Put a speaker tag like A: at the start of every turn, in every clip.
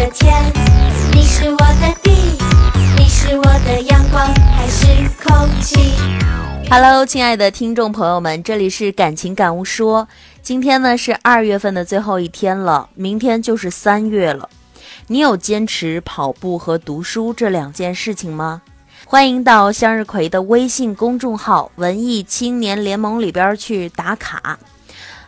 A: 的天，你是我的地，你是我的阳光，还是空气
B: ？Hello，亲爱的听众朋友们，这里是感情感悟说。今天呢是二月份的最后一天了，明天就是三月了。你有坚持跑步和读书这两件事情吗？欢迎到向日葵的微信公众号“文艺青年联盟”里边去打卡。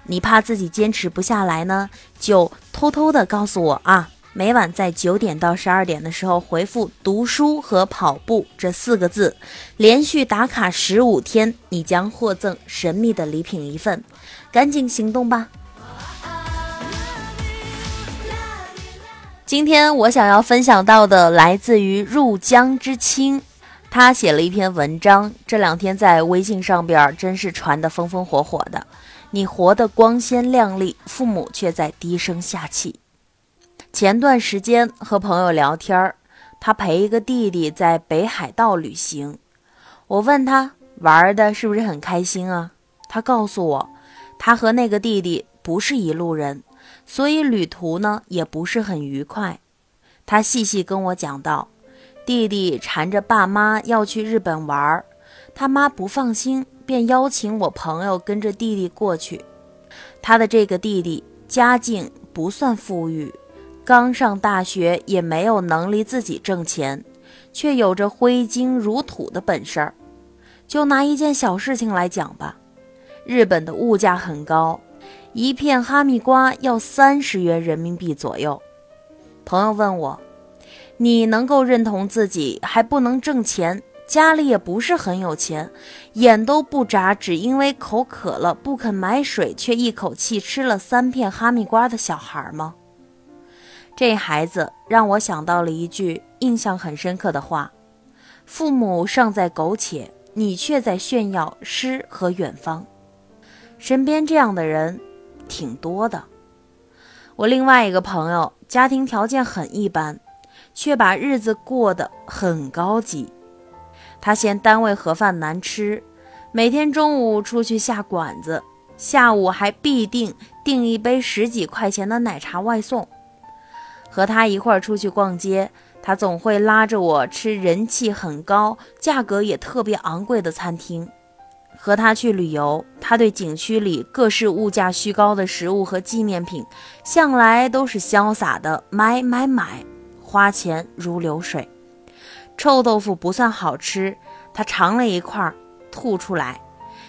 B: 你怕自己坚持不下来呢，就偷偷的告诉我啊。每晚在九点到十二点的时候回复“读书和跑步”这四个字，连续打卡十五天，你将获赠神秘的礼品一份，赶紧行动吧！今天我想要分享到的来自于入江之青，他写了一篇文章，这两天在微信上边真是传得风风火火的。你活得光鲜亮丽，父母却在低声下气。前段时间和朋友聊天儿，他陪一个弟弟在北海道旅行。我问他玩的是不是很开心啊？他告诉我，他和那个弟弟不是一路人，所以旅途呢也不是很愉快。他细细跟我讲到，弟弟缠着爸妈要去日本玩儿，他妈不放心，便邀请我朋友跟着弟弟过去。他的这个弟弟家境不算富裕。刚上大学也没有能力自己挣钱，却有着挥金如土的本事儿。就拿一件小事情来讲吧，日本的物价很高，一片哈密瓜要三十元人民币左右。朋友问我：“你能够认同自己还不能挣钱，家里也不是很有钱，眼都不眨，只因为口渴了不肯买水，却一口气吃了三片哈密瓜的小孩吗？”这孩子让我想到了一句印象很深刻的话：“父母尚在苟且，你却在炫耀诗和远方。”身边这样的人挺多的。我另外一个朋友家庭条件很一般，却把日子过得很高级。他嫌单位盒饭难吃，每天中午出去下馆子，下午还必定订一杯十几块钱的奶茶外送。和他一块儿出去逛街，他总会拉着我吃人气很高、价格也特别昂贵的餐厅。和他去旅游，他对景区里各式物价虚高的食物和纪念品，向来都是潇洒的买买买，花钱如流水。臭豆腐不算好吃，他尝了一块，吐出来，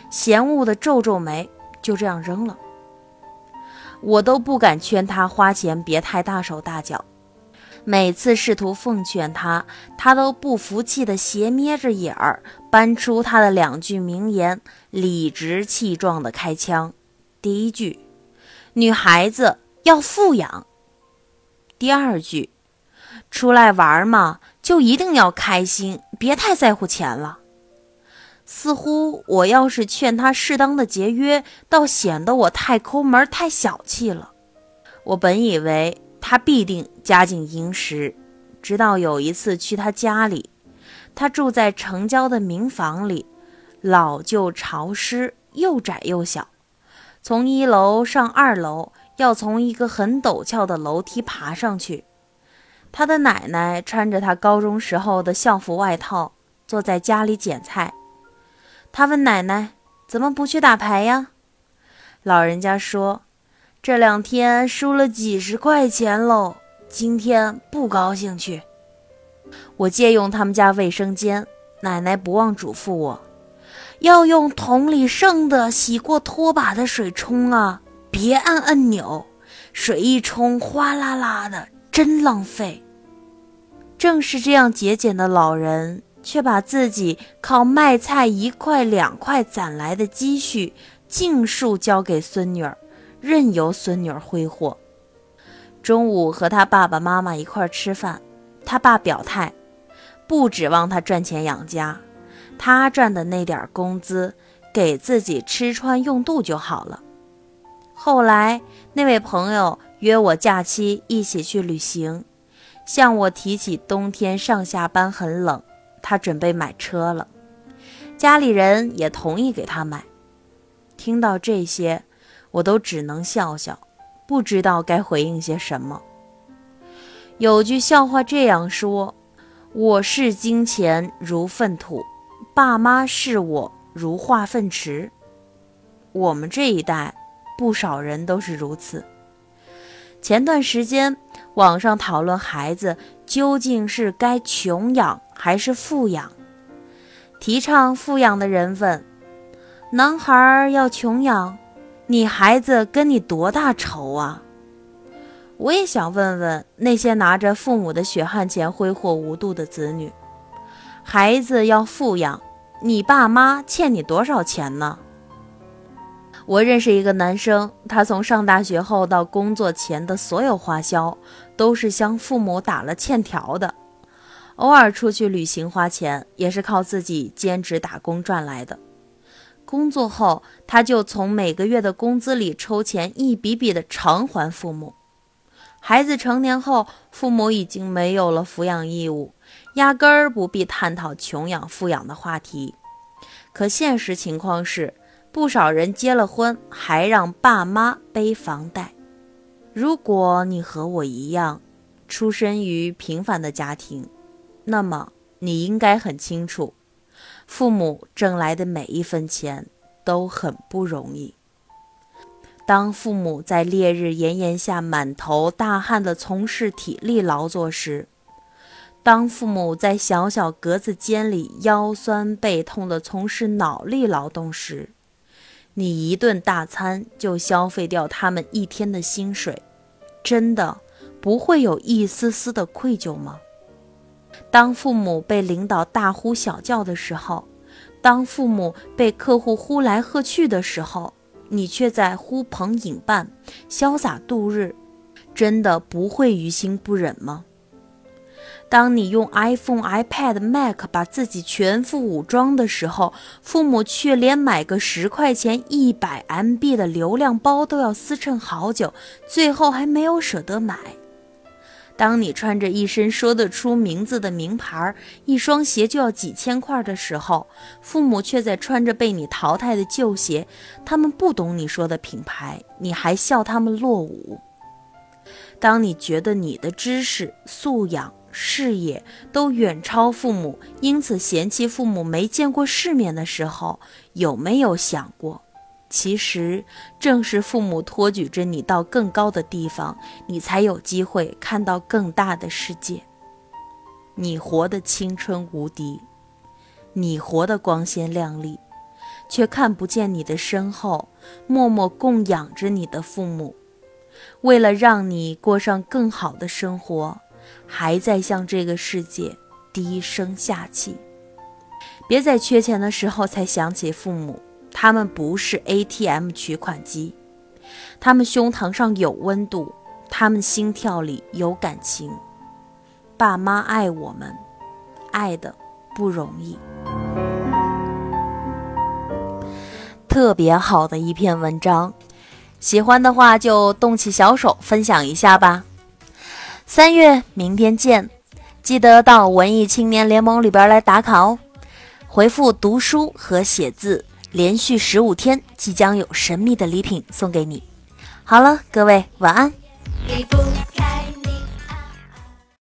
B: 嫌恶的皱皱眉，就这样扔了。我都不敢劝他花钱别太大手大脚，每次试图奉劝他，他都不服气的斜眯着眼儿，搬出他的两句名言，理直气壮的开枪。第一句，女孩子要富养；第二句，出来玩嘛，就一定要开心，别太在乎钱了。似乎我要是劝他适当的节约，倒显得我太抠门、太小气了。我本以为他必定家境殷实，直到有一次去他家里，他住在城郊的民房里，老旧潮湿，又窄又小，从一楼上二楼要从一个很陡峭的楼梯爬上去。他的奶奶穿着他高中时候的校服外套，坐在家里捡菜。他问奶奶：“怎么不去打牌呀？”老人家说：“这两天输了几十块钱喽，今天不高兴去。”我借用他们家卫生间，奶奶不忘嘱咐我，要用桶里剩的洗过拖把的水冲啊，别按按钮，水一冲哗啦啦的，真浪费。正是这样节俭的老人。却把自己靠卖菜一块两块攒来的积蓄尽数交给孙女儿，任由孙女儿挥霍。中午和他爸爸妈妈一块吃饭，他爸表态，不指望他赚钱养家，他赚的那点工资给自己吃穿用度就好了。后来那位朋友约我假期一起去旅行，向我提起冬天上下班很冷。他准备买车了，家里人也同意给他买。听到这些，我都只能笑笑，不知道该回应些什么。有句笑话这样说：“我视金钱如粪土，爸妈视我如化粪池。”我们这一代不少人都是如此。前段时间，网上讨论孩子究竟是该穷养还是富养，提倡富养的人问：“男孩要穷养，你孩子跟你多大仇啊？”我也想问问那些拿着父母的血汗钱挥霍无度的子女：孩子要富养，你爸妈欠你多少钱呢？我认识一个男生，他从上大学后到工作前的所有花销都是向父母打了欠条的，偶尔出去旅行花钱也是靠自己兼职打工赚来的。工作后，他就从每个月的工资里抽钱一笔笔的偿还父母。孩子成年后，父母已经没有了抚养义务，压根儿不必探讨穷养富养的话题。可现实情况是。不少人结了婚还让爸妈背房贷。如果你和我一样，出身于平凡的家庭，那么你应该很清楚，父母挣来的每一分钱都很不容易。当父母在烈日炎炎下满头大汗地从事体力劳作时，当父母在小小格子间里腰酸背痛地从事脑力劳动时，你一顿大餐就消费掉他们一天的薪水，真的不会有一丝丝的愧疚吗？当父母被领导大呼小叫的时候，当父母被客户呼来喝去的时候，你却在呼朋引伴、潇洒度日，真的不会于心不忍吗？当你用 iPhone、iPad、Mac 把自己全副武装的时候，父母却连买个十块钱、一百 MB 的流量包都要思忖好久，最后还没有舍得买。当你穿着一身说得出名字的名牌，一双鞋就要几千块的时候，父母却在穿着被你淘汰的旧鞋。他们不懂你说的品牌，你还笑他们落伍。当你觉得你的知识素养，视野都远超父母，因此嫌弃父母没见过世面的时候，有没有想过，其实正是父母托举着你到更高的地方，你才有机会看到更大的世界。你活得青春无敌，你活得光鲜亮丽，却看不见你的身后默默供养着你的父母，为了让你过上更好的生活。还在向这个世界低声下气，别在缺钱的时候才想起父母。他们不是 ATM 取款机，他们胸膛上有温度，他们心跳里有感情。爸妈爱我们，爱的不容易。特别好的一篇文章，喜欢的话就动起小手分享一下吧。三月，明天见！记得到文艺青年联盟里边来打卡哦。回复读书和写字，连续十五天，即将有神秘的礼品送给你。好了，各位晚安。离不开